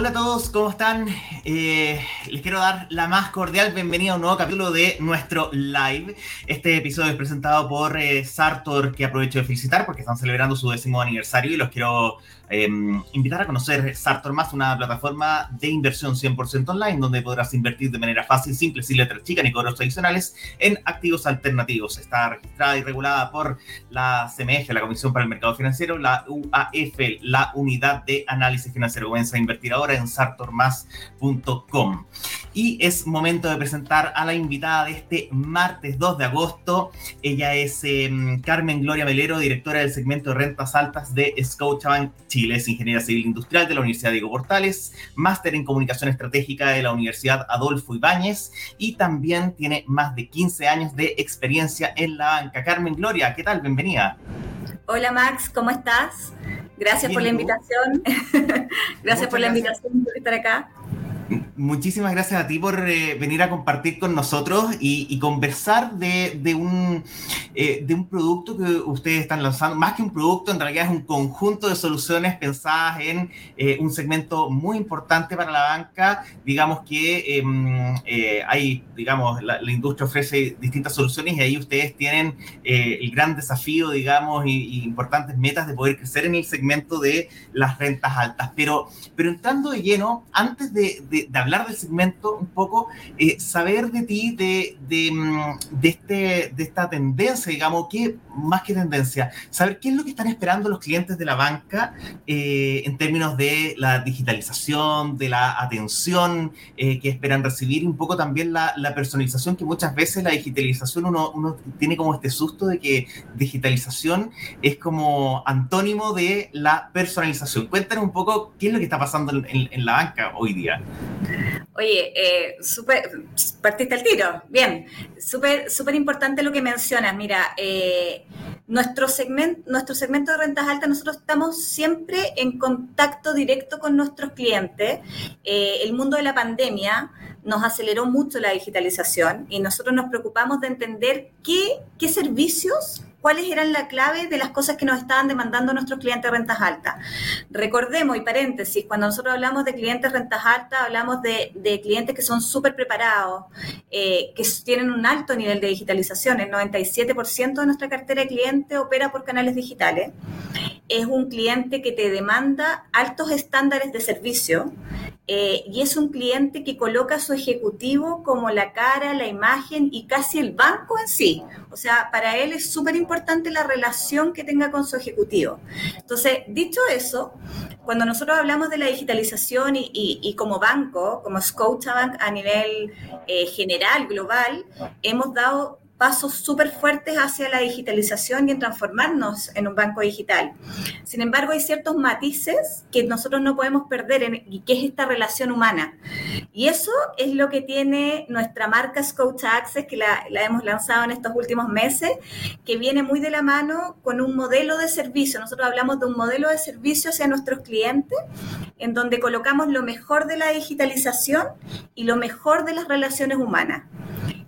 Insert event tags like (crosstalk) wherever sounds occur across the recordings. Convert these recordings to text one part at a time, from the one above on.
Hola a todos, ¿cómo están? Eh, les quiero dar la más cordial bienvenida a un nuevo capítulo de nuestro live. Este episodio es presentado por eh, Sartor, que aprovecho de felicitar porque están celebrando su décimo aniversario y los quiero Em, invitar a conocer Sartor Más, una plataforma de inversión 100% online donde podrás invertir de manera fácil, simple, sin letras chicas ni cobros adicionales en activos alternativos. Está registrada y regulada por la CMF, la Comisión para el Mercado Financiero, la UAF, la Unidad de Análisis Financiero. Comienza a invertir ahora en sartormas.com. Y es momento de presentar a la invitada de este martes 2 de agosto. Ella es em, Carmen Gloria Melero, directora del segmento de rentas altas de Scotiabank Chile. Chile, es ingeniera civil industrial de la Universidad Diego Portales, máster en comunicación estratégica de la Universidad Adolfo Ibáñez y también tiene más de 15 años de experiencia en la banca. Carmen Gloria, ¿qué tal? Bienvenida. Hola Max, ¿cómo estás? Gracias por la invitación. (laughs) Gracias por la invitación por estar acá. Muchísimas gracias a ti por eh, venir a compartir con nosotros y, conversar de, un, eh, de un producto que ustedes están lanzando. Más que un producto, en realidad es un conjunto de soluciones pensadas en eh, un segmento muy importante para la banca. Digamos que em, hay, digamos, la, industria ofrece distintas soluciones y ahí ustedes tienen el gran desafío, digamos, y, importantes metas de poder crecer en el segmento de las rentas altas. Pero, pero entrando de lleno, antes de de, hablar del segmento un poco, eh, saber de ti, de, de, mm, de, este, de esta tendencia, digamos, que más que tendencia, saber qué es lo que están esperando los clientes de la banca eh, en términos de la digitalización, de la atención eh, que esperan recibir, un poco también la, personalización, que muchas veces la digitalización uno, tiene como este susto de que digitalización es como antónimo de la personalización. Cuéntanos un poco qué es lo que está pasando en la banca hoy día. Oye, eh, super, partiste el tiro. Bien, súper super importante lo que mencionas. Mira, eh, nuestro, segmento, nuestro segmento de rentas altas, nosotros estamos siempre en contacto directo con nuestros clientes. Eh, el mundo de la pandemia nos aceleró mucho la digitalización y nosotros nos preocupamos de entender qué, qué servicios cuáles eran la clave de las cosas que nos estaban demandando nuestros clientes de rentas altas. Recordemos, y paréntesis, cuando nosotros hablamos de clientes de rentas altas, hablamos de, clientes que son súper preparados, eh, que tienen un alto nivel de digitalización. El 97% de nuestra cartera de clientes opera por canales digitales. Es un cliente que te demanda altos estándares de servicio eh, y es un cliente que coloca a su ejecutivo como la cara, la imagen y casi el banco en sí. O sea, para él es súper importante la relación que tenga con su ejecutivo. Entonces, dicho eso, cuando nosotros hablamos de la digitalización y, como banco, como Scotiabank a nivel eh, general, global, hemos dado pasos súper fuertes hacia la digitalización y en transformarnos en un banco digital. Sin embargo, hay ciertos matices que nosotros no podemos perder y que es esta relación humana. Y eso es lo que tiene nuestra marca Scout Access, que la, la hemos lanzado en estos últimos meses, que viene muy de la mano con un modelo de servicio. Nosotros hablamos de un modelo de servicio hacia nuestros clientes, en donde colocamos lo mejor de la digitalización y lo mejor de las relaciones humanas.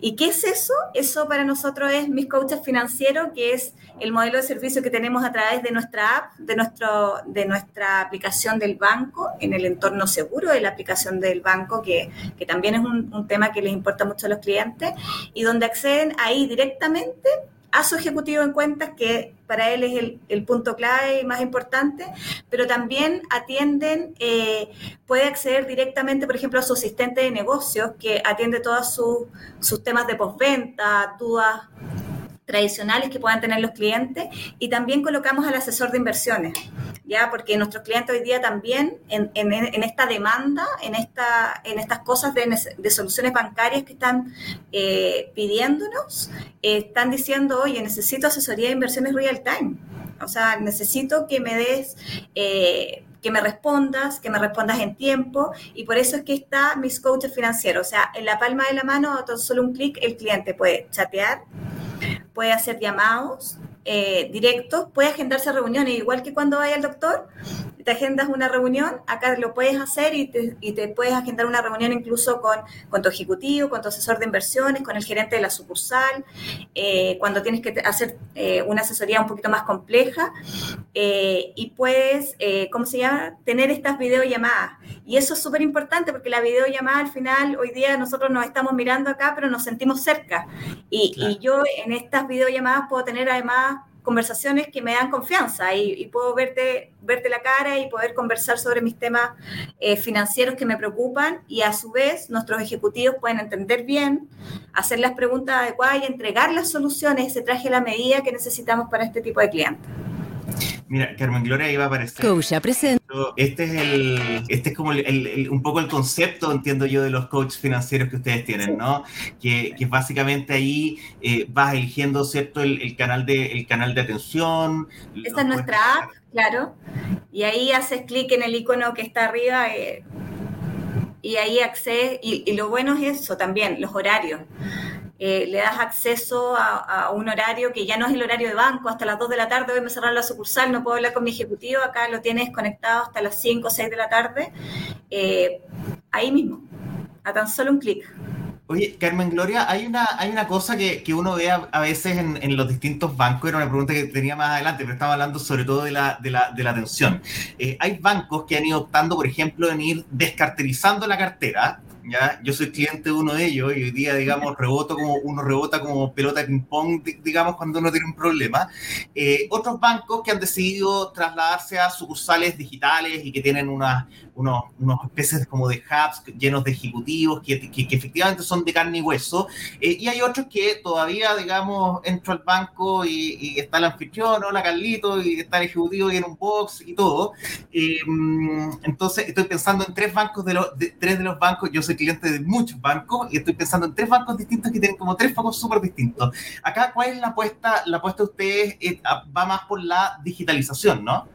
¿Y qué es eso? Eso para nosotros es Mis Coaches Financieros, que es el modelo de servicio que tenemos a través de nuestra app, de, nuestro, de nuestra aplicación del banco, en el entorno seguro de la aplicación del banco, que, que también es un tema que les importa mucho a los clientes, y donde acceden ahí directamente a su ejecutivo en cuentas, que para él es el, punto clave y más importante, pero también atienden, eh, puede acceder directamente, por ejemplo, a su asistente de negocios, que atiende todos sus temas de postventa, dudas tradicionales que puedan tener los clientes y también colocamos al asesor de inversiones, ya porque nuestros clientes hoy día también en, esta demanda, en, esta, en estas cosas de, soluciones bancarias que están eh, pidiéndonos, eh, están diciendo, oye, necesito asesoría de inversiones real time. O sea, necesito que me des eh, que me respondas, que me respondas en tiempo y por eso es que está mis coaches financieros. O sea, en la palma de la mano, solo un clic, el cliente puede chatear, puede hacer llamados eh, directos, puede agendarse reuniones, igual que cuando vaya al doctor, te agendas una reunión, acá lo puedes hacer y te, puedes agendar una reunión incluso con, con, tu ejecutivo, con tu asesor de inversiones, con el gerente de la sucursal, eh, cuando tienes que hacer eh, una asesoría un poquito más compleja eh, y puedes, ¿cómo se llama?, tener estas videollamadas. Y eso es súper importante porque la videollamada al final, hoy día nosotros nos estamos mirando acá, pero nos sentimos cerca. Y, y yo en estas videollamadas puedo tener además conversaciones que me dan confianza y, puedo verte, verte la cara y poder conversar sobre mis temas eh, financieros que me preocupan y a su vez nuestros ejecutivos pueden entender bien, hacer las preguntas adecuadas y entregar las soluciones, ese traje a la medida que necesitamos para este tipo de clientes. Mira, Carmen Gloria iba a aparecer. Coach presente. Este es el, este es como un poco el concepto, entiendo yo, de los coaches financieros que ustedes tienen, ¿no? Que, que básicamente ahí eh, vas eligiendo, ¿cierto? El, canal de, el canal de atención. Esta es nuestra app, claro. Y ahí haces clic en el icono que está arriba. Eh, y ahí accedes, y, y, lo bueno es eso también, los horarios. Eh, le das acceso a, un horario que ya no es el horario de banco, hasta las 2 de la tarde hoy me cerrar la sucursal, no puedo hablar con mi ejecutivo, acá lo tienes conectado hasta las 5 o 6 de la tarde, eh, ahí mismo, a tan solo un clic. Oye, Carmen Gloria, hay una, hay una cosa que, uno ve a, veces en, los distintos bancos, era una pregunta que tenía más adelante, pero estaba hablando sobre todo de la, de la, atención. Eh, hay bancos que han ido optando, por ejemplo, en ir descarterizando la cartera, ¿ya? Yo soy cliente de uno de ellos y hoy día, digamos, reboto como, uno rebota como pelota de ping-pong, digamos, cuando uno tiene un problema. Eh, otros bancos que han decidido trasladarse a sucursales digitales y que tienen unas unos, unos especies como de hubs llenos de ejecutivos que, que, efectivamente son de carne y hueso. Eh, y hay otros que todavía, digamos, entro al banco y, está el anfitrión, hola Carlito, y está el ejecutivo y en un box y todo. Eh, entonces, estoy pensando en tres bancos de los, tres de los bancos, yo soy cliente de muchos bancos y estoy pensando en tres bancos distintos que tienen como tres focos súper distintos. Acá, ¿cuál es la apuesta? La apuesta de ustedes eh, va más por la digitalización, ¿no?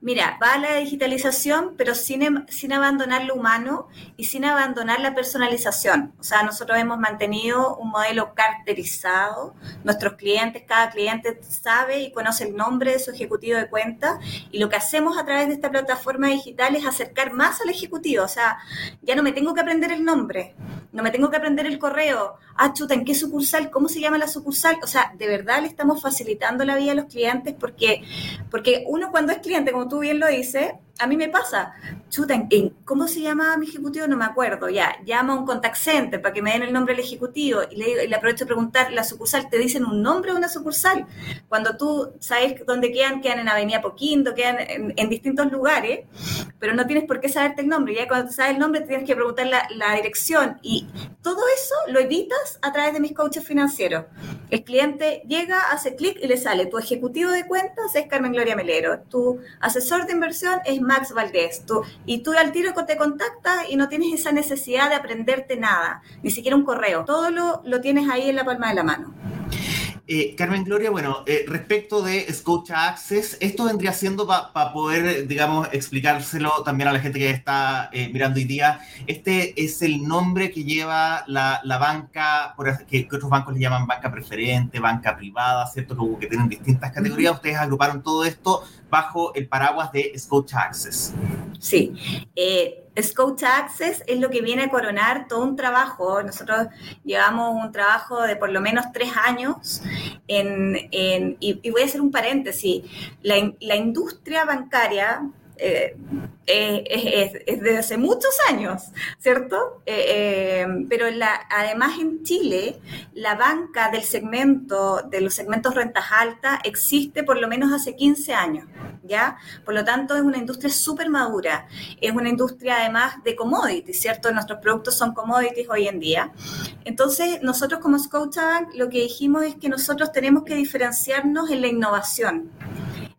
Mira, va a la digitalización, pero sin, em, sin abandonar lo humano y sin abandonar la personalización. O sea, nosotros hemos mantenido un modelo caracterizado. Nuestros clientes, cada cliente sabe y conoce el nombre de su ejecutivo de cuenta. Y lo que hacemos a través de esta plataforma digital es acercar más al ejecutivo. O sea, ya no me tengo que aprender el nombre, no me tengo que aprender el correo. Ah, chuta, ¿en qué sucursal? ¿Cómo se llama la sucursal? O sea, de verdad le estamos facilitando la vida a los clientes porque, porque uno cuando es cliente, como tú bien lo dices, a mí me pasa, chuta, ¿en, ¿cómo se llama mi ejecutivo? No me acuerdo, ya, llama a un contact center para que me den el nombre del ejecutivo y le, le aprovecho de preguntar, la sucursal, ¿te dicen un nombre de una sucursal? Cuando tú sabes dónde quedan, quedan en Avenida Poquindo, quedan en, distintos lugares, pero no tienes por qué saberte el nombre, ya cuando sabes el nombre tienes que preguntar la, la dirección y todo eso lo evitas a través de mis coaches financieros. El cliente llega, hace clic y le sale, tu ejecutivo de cuentas es Carmen Gloria Melero, tu asesor de inversión es Max Valdés. Tú, y tú al tiro te contactas y no tienes esa necesidad de aprenderte nada, ni siquiera un correo. Todo lo, lo tienes ahí en la palma de la mano. Eh, Carmen Gloria, bueno, eh, respecto de Scotia Access, esto vendría siendo para poder, digamos, explicárselo también a la gente que está eh, mirando hoy día. Este es el nombre que lleva la, banca, por, que, otros bancos le llaman banca preferente, banca privada, ¿cierto? Como que tienen distintas categorías. Ustedes agruparon todo esto bajo el paraguas de Scotia Access. Sí. Scotia Access es lo que viene a coronar todo un trabajo. Nosotros llevamos un trabajo de por lo menos tres años en, y, voy a hacer un paréntesis, la, industria bancaria eh, eh, es, desde hace muchos años, ¿cierto? Eh, pero además en Chile, la banca del segmento, de los segmentos rentas altas, existe por lo menos hace 15 años, ¿ya? Por lo tanto, es una industria súper madura, es una industria además de commodities, ¿cierto? Nuestros productos son commodities hoy en día. Entonces, nosotros como Scotiabank lo que dijimos es que nosotros tenemos que diferenciarnos en la innovación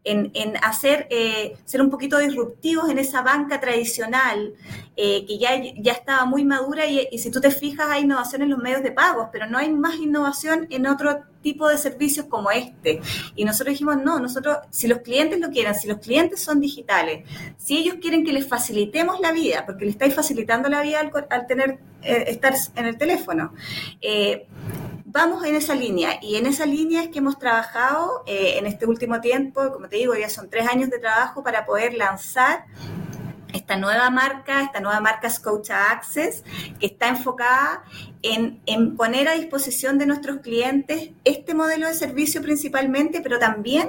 en, hacer, eh, ser un poquito disruptivos en esa banca tradicional eh, que ya, ya estaba muy madura y, si tú te fijas hay innovación en los medios de pagos, pero no hay más innovación en otro tipo de servicios como este. Y nosotros dijimos, no, nosotros, si los clientes lo quieren, si los clientes son digitales, si ellos quieren que les facilitemos la vida, porque le estáis facilitando la vida al, tener, eh, estar en el teléfono, vamos en esa línea y en esa línea es que hemos trabajado eh, en este último tiempo, como te digo, ya son tres años de trabajo para poder lanzar esta nueva marca, esta nueva marca Scotia Access, que está enfocada en, en, poner a disposición de nuestros clientes este modelo de servicio principalmente, pero también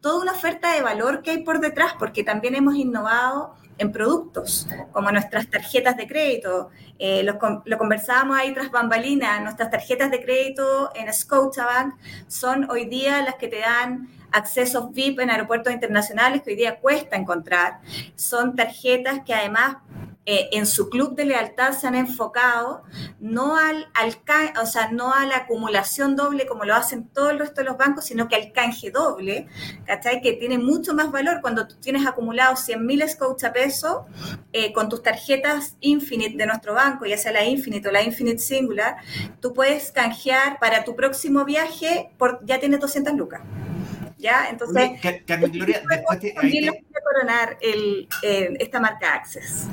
toda una oferta de valor que hay por detrás, porque también hemos innovado en productos, como nuestras tarjetas de crédito. Eh, lo, lo, conversábamos ahí tras bambalinas, nuestras tarjetas de crédito en Scotiabank son hoy día las que te dan accesos VIP en aeropuertos internacionales que hoy día cuesta encontrar. Son tarjetas que además eh, en su club de lealtad se han enfocado no al, al o sea, no a la acumulación doble como lo hacen todo el resto de los bancos, sino que al canje doble, ¿cachai? Que tiene mucho más valor cuando tú tienes acumulado 100 mil scouts a peso eh, con tus tarjetas Infinite de nuestro banco, ya sea la Infinite o la Infinite Singular, tú puedes canjear para tu próximo viaje, por, ya tienes 200 lucas. ¿Ya? Entonces, Carmen Gloria, después te, también te... coronar el, eh, esta marca Access.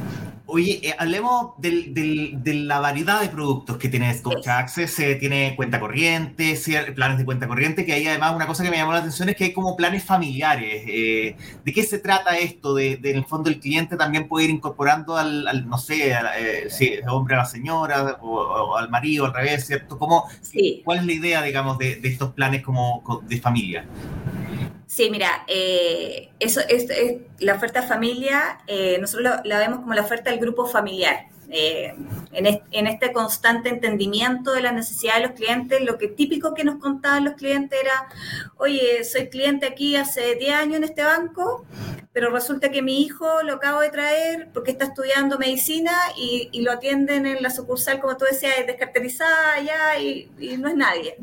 Oye, eh, hablemos del, del, de la variedad de productos que tiene Scotia Access. Eh, tiene cuenta corriente, planes de cuenta corriente, que hay además una cosa que me llamó la atención es que hay como planes familiares. Eh, ¿De qué se trata esto? De, de, en el fondo el cliente también puede ir incorporando al, al no sé, al, eh, si hombre a la señora o, o, al marido, al revés, ¿cierto? ¿Cómo, sí. ¿Cuál es la idea, digamos, de, de estos planes como de familia? Sí, mira, eh, eso es, la oferta familia, eh, nosotros la, vemos como la oferta del grupo familiar. Eh, en, este, en, este, constante entendimiento de la necesidad de los clientes, lo que típico que nos contaban los clientes era, oye, soy cliente aquí hace 10 años en este banco, pero resulta que mi hijo lo acabo de traer porque está estudiando medicina y, y lo atienden en la sucursal, como tú decías, descarterizada ya y, y no es nadie.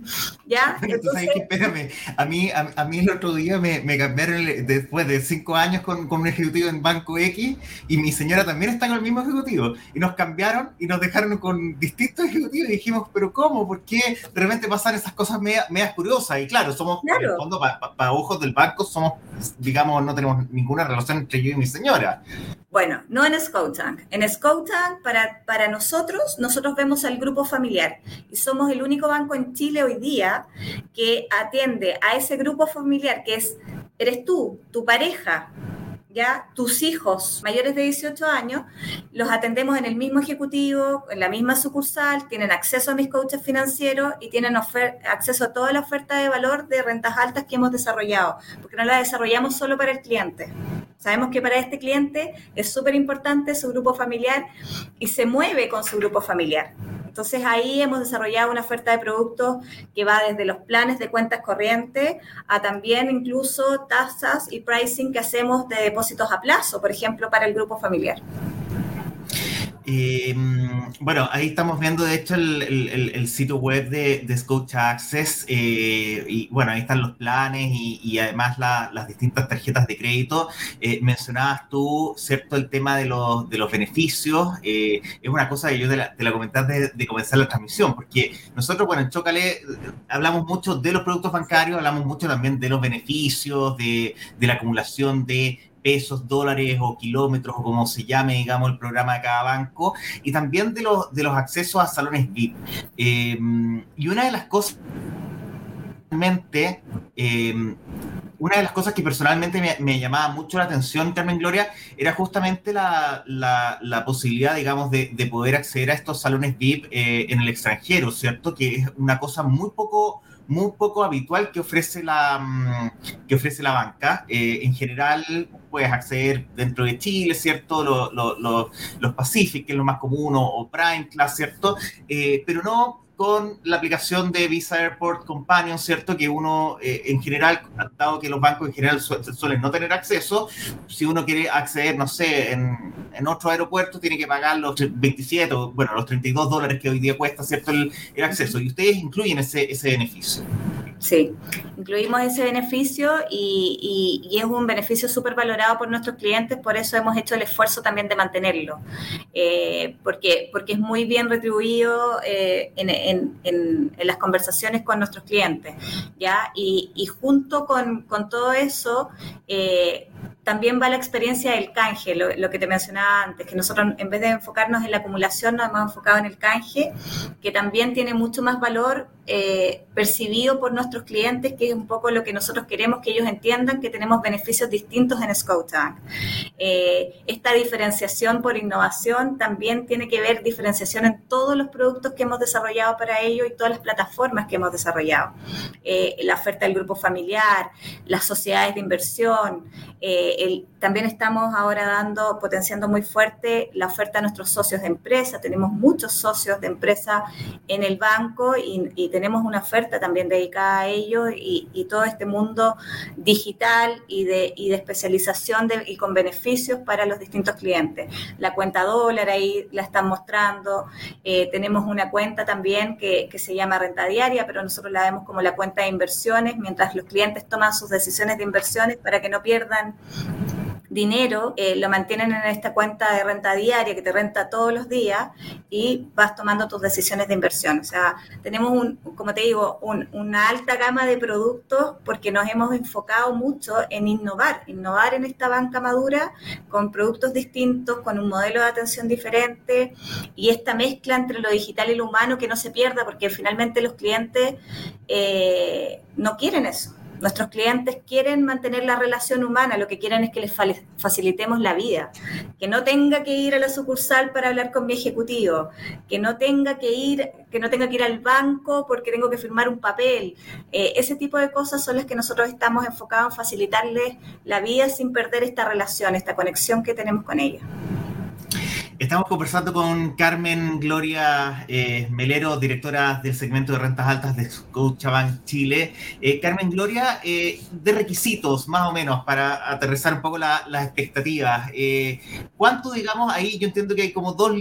¿ya? (laughs) Entonces, que, espérame, a mí, a, a, mí el otro día me, me cambiaron después de 5 años con, con, un ejecutivo en Banco X y mi señora también está con el mismo ejecutivo y nos cambiaron y nos dejaron con distintos ejecutivos y dijimos, pero ¿cómo? ¿Por qué de repente pasan esas cosas medias, medias curiosas? Y claro, somos, claro. en el fondo, para pa, pa ojos del banco, somos, digamos, no tenemos ninguna relación entre yo y mi señora. Bueno, no en Scotank. En Scotank, para, para nosotros, nosotros vemos al grupo familiar y somos el único banco en Chile hoy día que atiende a ese grupo familiar que es, eres tú, tu pareja, ya tus hijos mayores de 18 años los atendemos en el mismo ejecutivo, en la misma sucursal, tienen acceso a mis coaches financieros y tienen acceso a toda la oferta de valor de rentas altas que hemos desarrollado, porque no la desarrollamos solo para el cliente. Sabemos que para este cliente es súper importante su grupo familiar y se mueve con su grupo familiar. Entonces ahí hemos desarrollado una oferta de productos que va desde los planes de cuentas corrientes a también incluso tasas y pricing que hacemos de depósitos a plazo, por ejemplo, para el grupo familiar. Eh, bueno, ahí estamos viendo de hecho el, sitio web de, de Access eh, y bueno, ahí están los planes y, además la, las distintas tarjetas de crédito. Eh, mencionabas tú, ¿cierto? El tema de los, beneficios. Eh, es una cosa que yo te la, te la comenté de, de, comenzar la transmisión, porque nosotros, bueno, en Chocale hablamos mucho de los productos bancarios, hablamos mucho también de los beneficios, de la acumulación de pesos, dólares o kilómetros o como se llame, digamos, el programa de cada banco, y también de los, de los accesos a salones VIP. Eh, y una de las cosas, eh, una de las cosas que personalmente me, me, llamaba mucho la atención, Carmen Gloria, era justamente la, la, la posibilidad, digamos, de, de, poder acceder a estos salones VIP eh, en el extranjero, ¿cierto? Que es una cosa muy poco muy poco habitual que ofrece la, que ofrece la banca. Eh, en general, puedes acceder dentro de Chile, ¿cierto? Los, los, los Pacific, que es lo más común, o, Prime Class, ¿cierto? Eh, pero no con la aplicación de Visa Airport Companion, ¿cierto? Que uno, eh, en general, dado que los bancos en general su suelen no tener acceso, si uno quiere acceder, no sé, en, en, otro aeropuerto, tiene que pagar los 27, o, bueno, los 32 dólares que hoy día cuesta, ¿cierto? El, el acceso. Y ustedes incluyen ese, ese beneficio. Sí. Incluimos ese beneficio y, es un beneficio súper valorado por nuestros clientes, por eso hemos hecho el esfuerzo también de mantenerlo, eh, porque, porque es muy bien retribuido eh, en, las conversaciones con nuestros clientes, ¿ya? Y, junto con, todo eso, eh, también va la experiencia del canje, lo, que te mencionaba antes, que nosotros en vez de enfocarnos en la acumulación nos hemos enfocado en el canje, que también tiene mucho más valor eh, percibido por nuestros clientes, que es un poco lo que nosotros queremos que ellos entiendan, que tenemos beneficios distintos en Scotiabank. Eh, esta diferenciación por innovación también tiene que ver diferenciación en todos los productos que hemos desarrollado para ello y todas las plataformas que hemos desarrollado. Eh, la oferta del grupo familiar, las sociedades de inversión, eh, el, también estamos ahora dando, potenciando muy fuerte la oferta a nuestros socios de empresa. Tenemos muchos socios de empresa en el banco y, tenemos una oferta también dedicada a ellos y, todo este mundo digital y de, de especialización y con beneficios para los distintos clientes. La cuenta dólar ahí la están mostrando. Eh, tenemos una cuenta también que se llama renta diaria, pero nosotros la vemos como la cuenta de inversiones mientras los clientes toman sus decisiones de inversiones para que no pierdan dinero, eh, lo mantienen en esta cuenta de renta diaria que te renta todos los días y vas tomando tus decisiones de inversión. O sea, tenemos, un, como te digo, una alta gama de productos porque nos hemos enfocado mucho en innovar, innovar en esta banca madura con productos distintos, con un modelo de atención diferente y esta mezcla entre lo digital y lo humano que no se pierda porque finalmente los clientes eh, no quieren eso. Nuestros clientes quieren mantener la relación humana, lo que quieren es que les facilitemos la vida, que no tenga que ir a la sucursal para hablar con mi ejecutivo, que no tenga que ir, que no tenga que ir al banco porque tengo que firmar un papel. Eh, ese tipo de cosas son las que nosotros estamos enfocados en facilitarles la vida sin perder esta relación, esta conexión que tenemos con ellos. Estamos conversando con Carmen Gloria eh, Melero, directora del segmento de rentas altas de Scotiabank Chile. Eh, Carmen Gloria, eh, de requisitos, más o menos, para aterrizar un poco las expectativas. ¿Cuánto, digamos, ahí yo entiendo que hay como dos,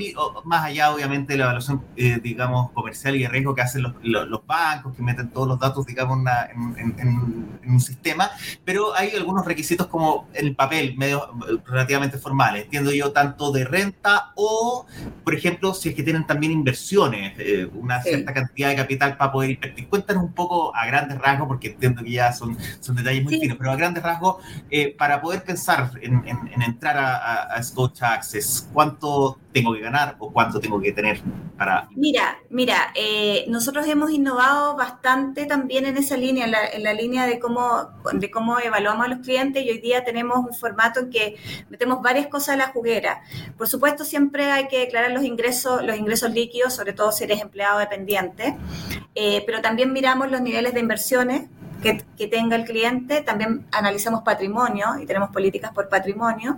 más allá, obviamente, de la evaluación, digamos, comercial y de riesgo que hacen los, bancos, que meten todos los datos, digamos, en, un sistema, pero hay algunos requisitos como en el papel, medio relativamente formales. Entiendo yo, tanto de renta o, por ejemplo, si es que tienen también inversiones, eh, una cierta cantidad de capital para poder invertir. Cuéntanos un poco a grandes rasgos, porque entiendo que ya son, son detalles muy finos, pero a grandes rasgos, eh, para poder pensar en, entrar a, a, Scotia Access, ¿cuánto tengo que ganar o cuánto tengo que tener para... Mira, mira, eh, nosotros hemos innovado bastante también en esa línea, en la, en la, línea de cómo, de cómo evaluamos a los clientes y hoy día tenemos un formato en que metemos varias cosas a la juguera. Por supuesto, siempre hay que declarar los ingresos, los ingresos líquidos, sobre todo si eres empleado dependiente, eh, pero también miramos los niveles de inversiones que, tenga el cliente, también analizamos patrimonio y tenemos políticas por patrimonio.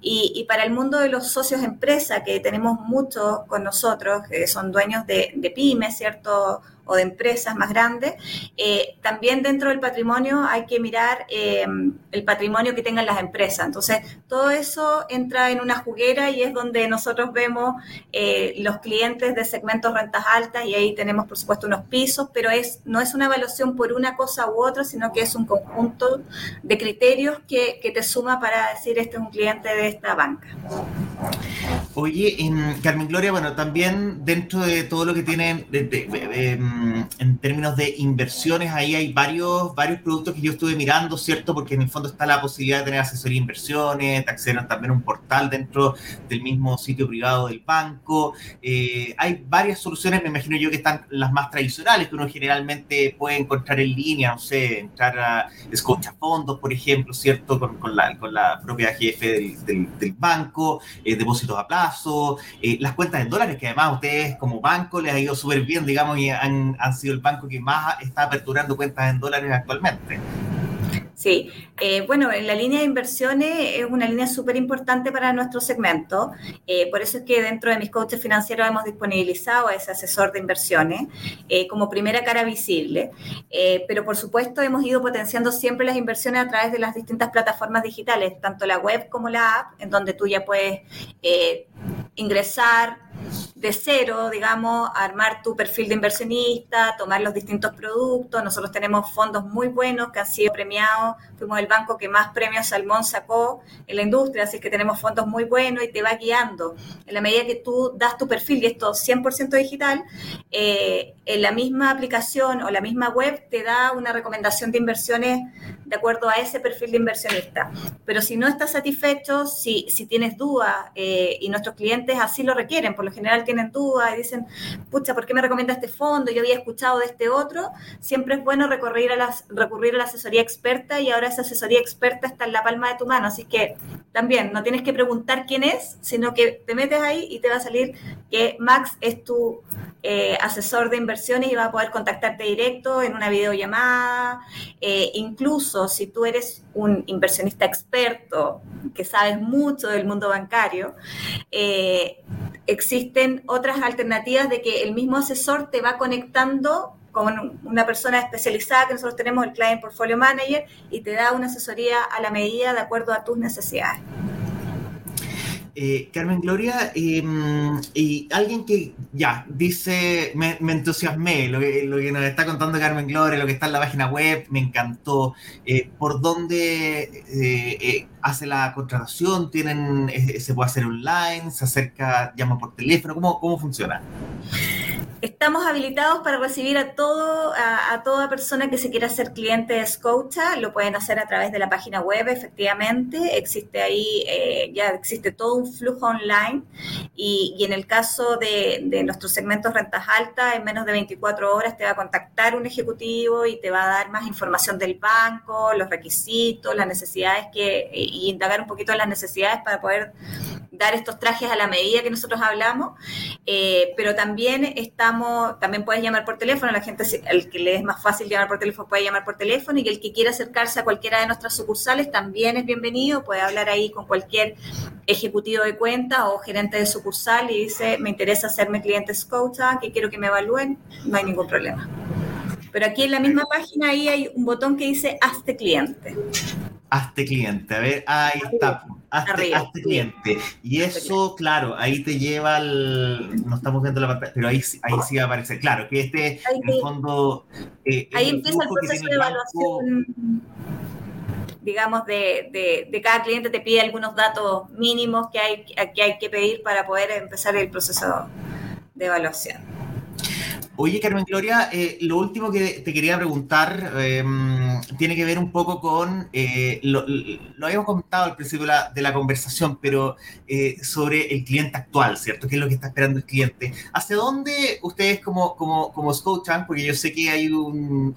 Y, para el mundo de los socios empresa, que tenemos muchos con nosotros, que son dueños de, de pymes, ¿cierto? O de empresas más grandes, eh, también dentro del patrimonio hay que mirar eh, el patrimonio que tengan las empresas. Entonces, todo eso entra en una juguera y es donde nosotros vemos eh, los clientes de segmentos rentas altas y ahí tenemos, por supuesto, unos pisos, pero es, no es una evaluación por una cosa u otra, sino que es un conjunto de criterios que, te suma para decir este es un cliente de esta banca. Oye, en Carmen Gloria, bueno, también dentro de todo lo que tienen em, en términos de inversiones, ahí hay varios, varios productos que yo estuve mirando, ¿cierto? Porque en el fondo está la posibilidad de tener asesoría de inversiones, de acceder también a un portal dentro del mismo sitio privado del banco. Eh, hay varias soluciones, me imagino yo, que están las más tradicionales, que uno generalmente puede encontrar en línea, no sé, entrar a Escocha Fondos, por ejemplo, ¿cierto? Con, la, con la propia jefe del, del banco, eh, depósitos a plazo, eh, las cuentas en dólares, que además ustedes como banco les ha ido súper bien, digamos, y han, han sido el banco que más está aperturando cuentas en dólares actualmente. Sí, eh, bueno, en la línea de inversiones es una línea súper importante para nuestro segmento. Eh, por eso es que dentro de mis coaches financieros hemos disponibilizado a ese asesor de inversiones eh, como primera cara visible. pero por supuesto hemos ido potenciando siempre las inversiones a través de las distintas plataformas digitales, tanto la web como la app, en donde tú ya puedes ingresar, de cero, digamos, armar tu perfil de inversionista, tomar los distintos productos. Nosotros tenemos fondos muy buenos que han sido premiados. Fuimos el banco que más premios Salmón sacó en la industria, así que tenemos fondos muy buenos y te va guiando. En la medida que tú das tu perfil, y esto 100% digital, eh, en la misma aplicación o la misma web te da una recomendación de inversiones de acuerdo a ese perfil de inversionista. Pero si no estás satisfecho, si, si tienes dudas, eh, y nuestros clientes así lo requieren, por general tienen dudas y dicen, pucha, ¿por qué me recomienda este fondo? Yo había escuchado de este otro. Siempre es bueno recurrir a, las, recurrir a la asesoría experta y ahora esa asesoría experta está en la palma de tu mano. Así que también no tienes que preguntar quién es, sino que te metes ahí y te va a salir que Max es tu eh, asesor de inversiones y va a poder contactarte directo en una videollamada. Eh, incluso si tú eres un inversionista experto que sabes mucho del mundo bancario, eh, existen otras alternativas de que el mismo asesor te va conectando con una persona especializada que nosotros tenemos, el Client Portfolio Manager, y te da una asesoría a la medida de acuerdo a tus necesidades. Eh, Carmen Gloria, em, y alguien que ya dice, me, entusiasmé, lo que, nos está contando Carmen Gloria, lo que está en la página web, me encantó. Eh, ¿Por dónde eh, hace la contratación? ¿Tienen, ¿Se puede hacer online? ¿Se acerca, llama por teléfono? ¿Cómo, cómo funciona? Estamos habilitados para recibir a todo a, toda persona que se quiera ser cliente de Scotia. Lo pueden hacer a través de la página web, efectivamente. Existe ahí, eh, ya existe todo un flujo online. Y, en el caso de, nuestros segmentos rentas altas, en menos de 24 horas te va a contactar un ejecutivo y te va a dar más información del banco, los requisitos, las necesidades que, y indagar un poquito las necesidades para poder dar estos trajes a la medida que nosotros hablamos, eh, pero también estamos, también puedes llamar por teléfono, la gente, el que le es más fácil llamar por teléfono puede llamar por teléfono y el que quiera acercarse a cualquiera de nuestras sucursales también es bienvenido, puede hablar ahí con cualquier ejecutivo de cuenta o gerente de sucursal y dice, me interesa hacerme cliente Scotia, que quiero que me evalúen, no hay ningún problema. Pero aquí en la misma página ahí hay un botón que dice hazte cliente. Hazte cliente, a ver, ahí está hazte, cliente. Y eso, claro, ahí te lleva al. No estamos viendo la pantalla, pero ahí, ahí sí va a aparecer. Claro, que este, en el fondo. Eh, ahí empieza el proceso de evaluación. digamos, de, de, cada cliente te pide algunos datos mínimos que hay, que hay que pedir para poder empezar el proceso de evaluación. Oye, Carmen Gloria, eh, lo último que te quería preguntar em, tiene que ver un poco con, eh, lo, habíamos comentado al principio de la, conversación, pero eh, sobre el cliente actual, ¿cierto? ¿Qué es lo que está esperando el cliente? ¿Hacia dónde ustedes como, como, como Scotiabank, porque yo sé que hay un,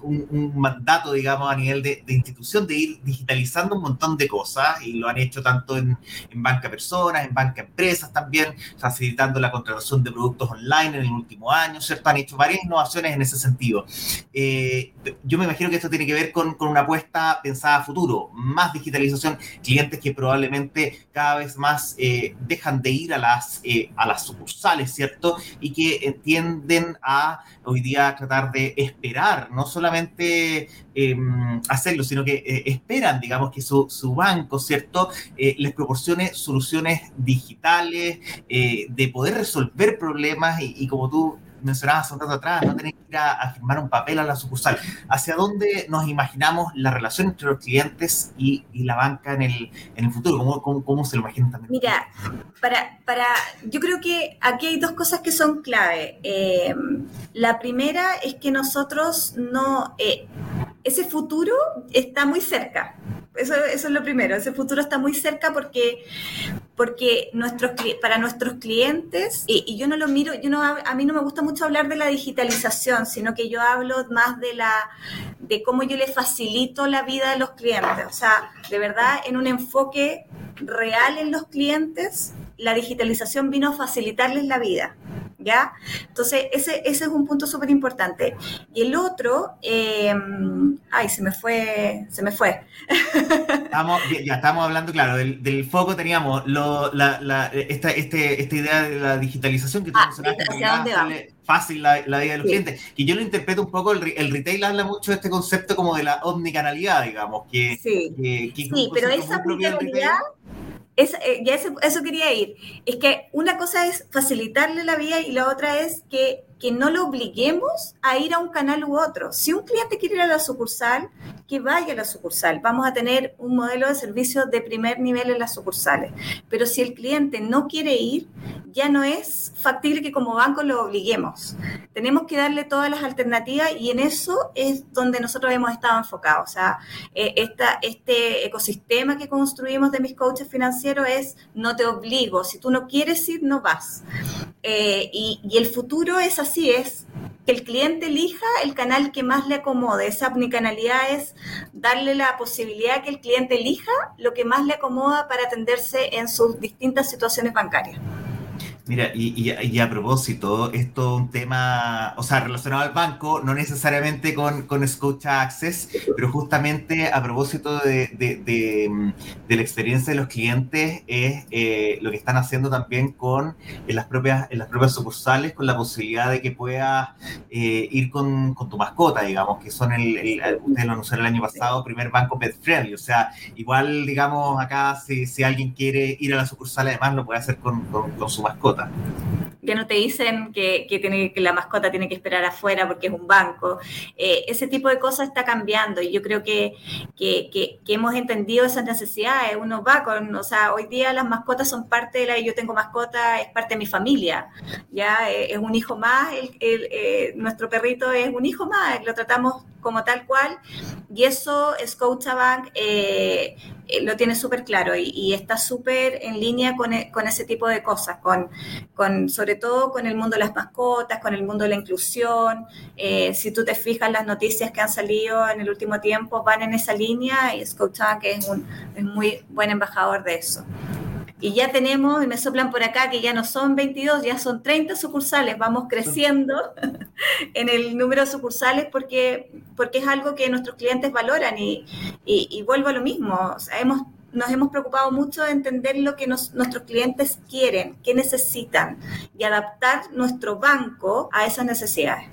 mandato, digamos, a nivel de, institución de ir digitalizando un montón de cosas y lo han hecho tanto en, en banca personas, en banca empresas también, facilitando la contratación de productos online en el último año, ¿cierto? Han hecho varias innovaciones en ese sentido. Eh, yo me imagino que esto tiene que ver con, con, una apuesta pensada a futuro, más digitalización, clientes que probablemente cada vez más eh, dejan de ir a las, eh, a las sucursales, ¿cierto? Y que tienden a hoy día tratar de esperar, no solamente em, hacerlo, sino que esperan, digamos, que su, su banco, ¿cierto?, les proporcione soluciones digitales, de poder resolver problemas y, y como tú mencionabas un rato atrás, no tener que ir a, firmar un papel a la sucursal. ¿Hacia dónde nos imaginamos la relación entre los clientes y, la banca en el, en el futuro? ¿Cómo, cómo, se lo imaginan también? Mira, para, para, yo creo que aquí hay dos cosas que son clave. Eh, la primera es que nosotros no... Eh, ese futuro está muy cerca. Eso, eso, es lo primero, ese futuro está muy cerca porque, porque nuestros, para nuestros clientes, y, yo no lo miro, yo no, a mí no me gusta mucho hablar de la digitalización, sino que yo hablo más de, la, de cómo yo le facilito la vida a los clientes. O sea, de verdad, en un enfoque real en los clientes, la digitalización vino a facilitarles la vida. ¿ya? Entonces, ese, ese es un punto súper importante. Y el otro, em, ay, se me fue, se me fue. (laughs) Estamos, ya estamos hablando, claro, del, foco teníamos lo, la, la, esta, este, esta idea de la digitalización que tú ah, mencionaste, fácil la, la, vida de los clientes. Y yo lo interpreto un poco, el, el, retail habla mucho de este concepto como de la omnicanalidad, digamos, que, sí, sí pero esa omnicanalidad Es, eh, eso, quería ir. Es que una cosa es facilitarle la vida y la otra es que, que, no lo obliguemos a ir a un canal u otro. Si un cliente quiere ir a la sucursal, que vaya a la sucursal. Vamos a tener un modelo de servicio de primer nivel en las sucursales. Pero si el cliente no quiere ir, ya no es factible que como banco lo obliguemos. Tenemos que darle todas las alternativas y en eso es donde nosotros hemos estado enfocados. O sea, eh, esta, este ecosistema que construimos de mis coaches financieros es no te obligo, si tú no quieres ir, no vas. Eh, y, el futuro es así, es que el cliente elija el canal que más le acomode. Esa omnicanalidad es darle la posibilidad que el cliente elija lo que más le acomoda para atenderse en sus distintas situaciones bancarias. Mira, y, a propósito, esto es un tema, o sea, relacionado al banco, no necesariamente con, con Scotia Access, pero justamente a propósito de, de, mm, la experiencia de los clientes, es eh, lo que están haciendo también con en las propias, en las propias sucursales, con la posibilidad de que puedas eh, ir con, con, tu mascota, digamos, que son el ustedes lo anunciaron el año pasado, primer banco pet friendly, o sea, igual, digamos, acá si, si alguien quiere ir a la sucursal, además lo puede hacer con, con su mascota ya no te dicen que, tiene, que la mascota tiene que esperar afuera porque es un banco. Eh, ese tipo de cosas está cambiando y yo creo que, que, hemos entendido esas necesidades. Uno va con, o sea, hoy día las mascotas son parte de la, yo tengo mascota, es parte de mi familia, ya eh, es un hijo más, el, eh, nuestro perrito es un hijo más, lo tratamos como tal cual y eso Scotiabank eh, eh, lo tiene súper claro y, está súper en línea con, e, con, ese tipo de cosas, con, con, sobre todo con el mundo de las mascotas, con el mundo de la inclusión. Eh, si tú te fijas, las noticias que han salido en el último tiempo van en esa línea y Scotiabank es un es muy buen embajador de eso. Y ya tenemos, y me soplan por acá, que ya no son 22, ya son 30 sucursales. Vamos creciendo (laughs) en el número de sucursales porque, porque es algo que nuestros clientes valoran. Y, y, vuelvo a lo mismo, o sea, hemos, nos hemos preocupado mucho de entender lo que nuestros clientes quieren, qué necesitan y adaptar nuestro banco a esas necesidades.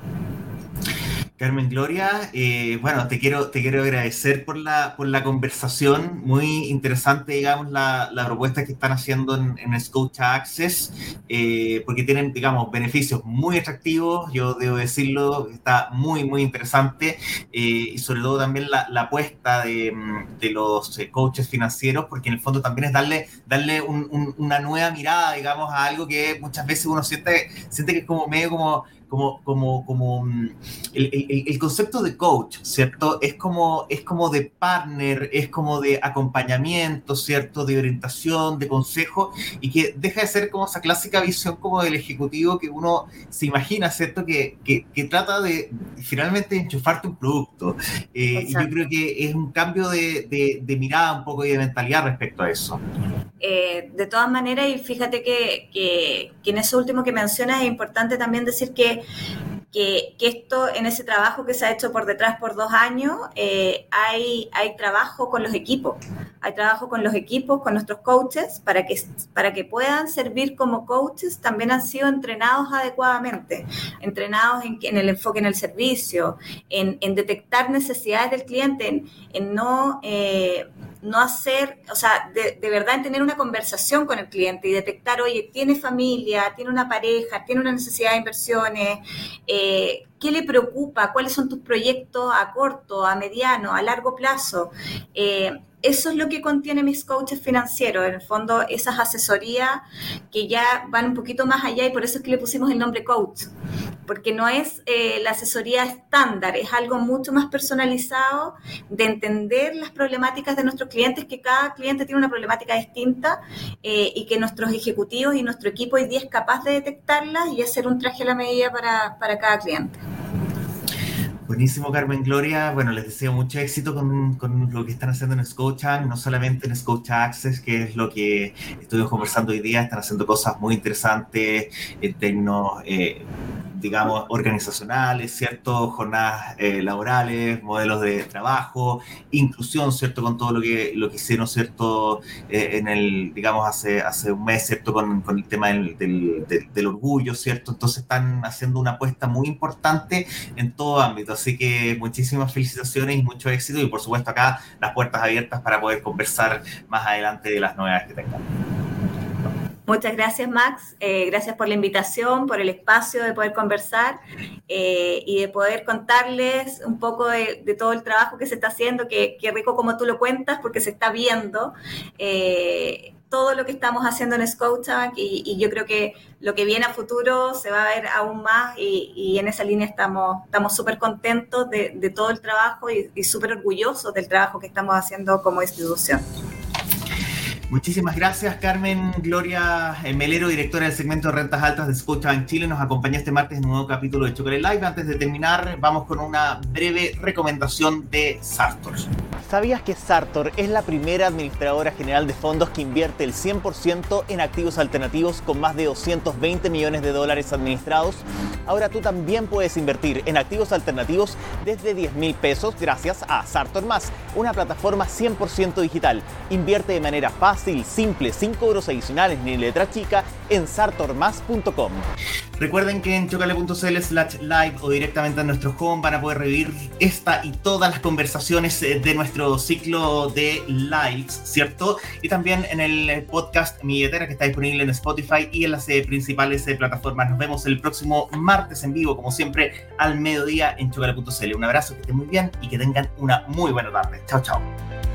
Carmen Gloria, eh, bueno, te quiero, te quiero agradecer por la, por la conversación, muy interesante, digamos, la, la propuesta que están haciendo en, en Scotia Access, eh, porque tienen, digamos, beneficios muy atractivos, yo debo decirlo, está muy, muy interesante, eh, y sobre todo también la, la apuesta de, de los coaches financieros, porque en el fondo también es darle, darle un, una nueva mirada, digamos, a algo que muchas veces uno siente, siente que es como medio como como, como, como mm, el, el, concepto de coach, ¿cierto? Es como, es como de partner, es como de acompañamiento, ¿cierto? De orientación, de consejo, y que deja de ser como esa clásica visión como del ejecutivo que uno se imagina, ¿cierto? Que, que, que trata de finalmente enchufarte un producto. Eh, y yo creo que es un cambio de, de, de, mirada un poco y de mentalidad respecto a eso. Eh, de todas maneras, y fíjate que, que, que en eso último que mencionas es importante también decir que que, esto, en ese trabajo que se ha hecho por detrás por dos años, eh, hay, hay trabajo con los equipos, hay trabajo con los equipos, con nuestros coaches, para que, para que puedan servir como coaches, también han sido entrenados adecuadamente, entrenados en, en el enfoque en el servicio, en, detectar necesidades del cliente, en, en no... Eh, no hacer, o sea, de, de, verdad en tener una conversación con el cliente y detectar, oye, tiene familia, tiene una pareja, tiene una necesidad de inversiones, eh, ¿qué le preocupa? ¿Cuáles son tus proyectos a corto, a mediano, a largo plazo? Eh, eso es lo que contiene mis coaches financieros, en el fondo esas asesorías que ya van un poquito más allá y por eso es que le pusimos el nombre coach, porque no es eh, la asesoría estándar, es algo mucho más personalizado de entender las problemáticas de nuestros clientes, que cada cliente tiene una problemática distinta eh, y que nuestros ejecutivos y nuestro equipo hoy día es capaz de detectarlas y hacer un traje a la medida para, para cada cliente. Buenísimo, Carmen Gloria. Bueno, les deseo mucho éxito con, con lo que están haciendo en Scotia, no solamente en Scotia Access, que es lo que estuvimos conversando hoy día, están haciendo cosas muy interesantes en términos eh, digamos, organizacionales, ¿cierto? Jornadas eh, laborales, modelos de trabajo, inclusión, ¿cierto? Con todo lo que, lo que hicieron, ¿cierto? Eh, en el, digamos, hace, hace un mes, ¿cierto? Con, con el tema del, del, del, orgullo, ¿cierto? Entonces están haciendo una apuesta muy importante en todo ámbito. Así que muchísimas felicitaciones y mucho éxito y por supuesto acá las puertas abiertas para poder conversar más adelante de las novedades que tengan. Muchas gracias, Max. Eh, gracias por la invitación, por el espacio de poder conversar eh, y de poder contarles un poco de, todo el trabajo que se está haciendo, que, rico como tú lo cuentas, porque se está viendo. Eh, todo lo que estamos haciendo en Scotiabank y, yo creo que lo que viene a futuro se va a ver aún más y, en esa línea estamos súper contentos de, todo el trabajo y, y súper orgullosos del trabajo que estamos haciendo como institución. Muchísimas gracias, Carmen Gloria Melero, directora del segmento de rentas altas de Scotiabank Chile. Nos acompaña este martes en un nuevo capítulo de Chocolate Live. Antes de terminar, vamos con una breve recomendación de Sartor. ¿Sabías que Sartor es la primera administradora general de fondos que invierte el 100% en activos alternativos con más de 220 millones de dólares administrados? Ahora tú también puedes invertir en activos alternativos desde 10 mil pesos gracias a Sartor Más, una plataforma 100% digital. Invierte de manera fácil simple, sin cobros adicionales ni letra chica en sartormas.com. Recuerden que en chocale.cl slash live o directamente en nuestro home van a poder revivir esta y todas las conversaciones eh, de nuestro ciclo de lives, ¿cierto? Y también en el podcast Mi Billetera que está disponible en Spotify y en las eh, principales eh, plataformas. Nos vemos el próximo martes en vivo, como siempre, al mediodía en chocale.cl. Un abrazo, que estén muy bien y que tengan una muy buena tarde. Chao, chao.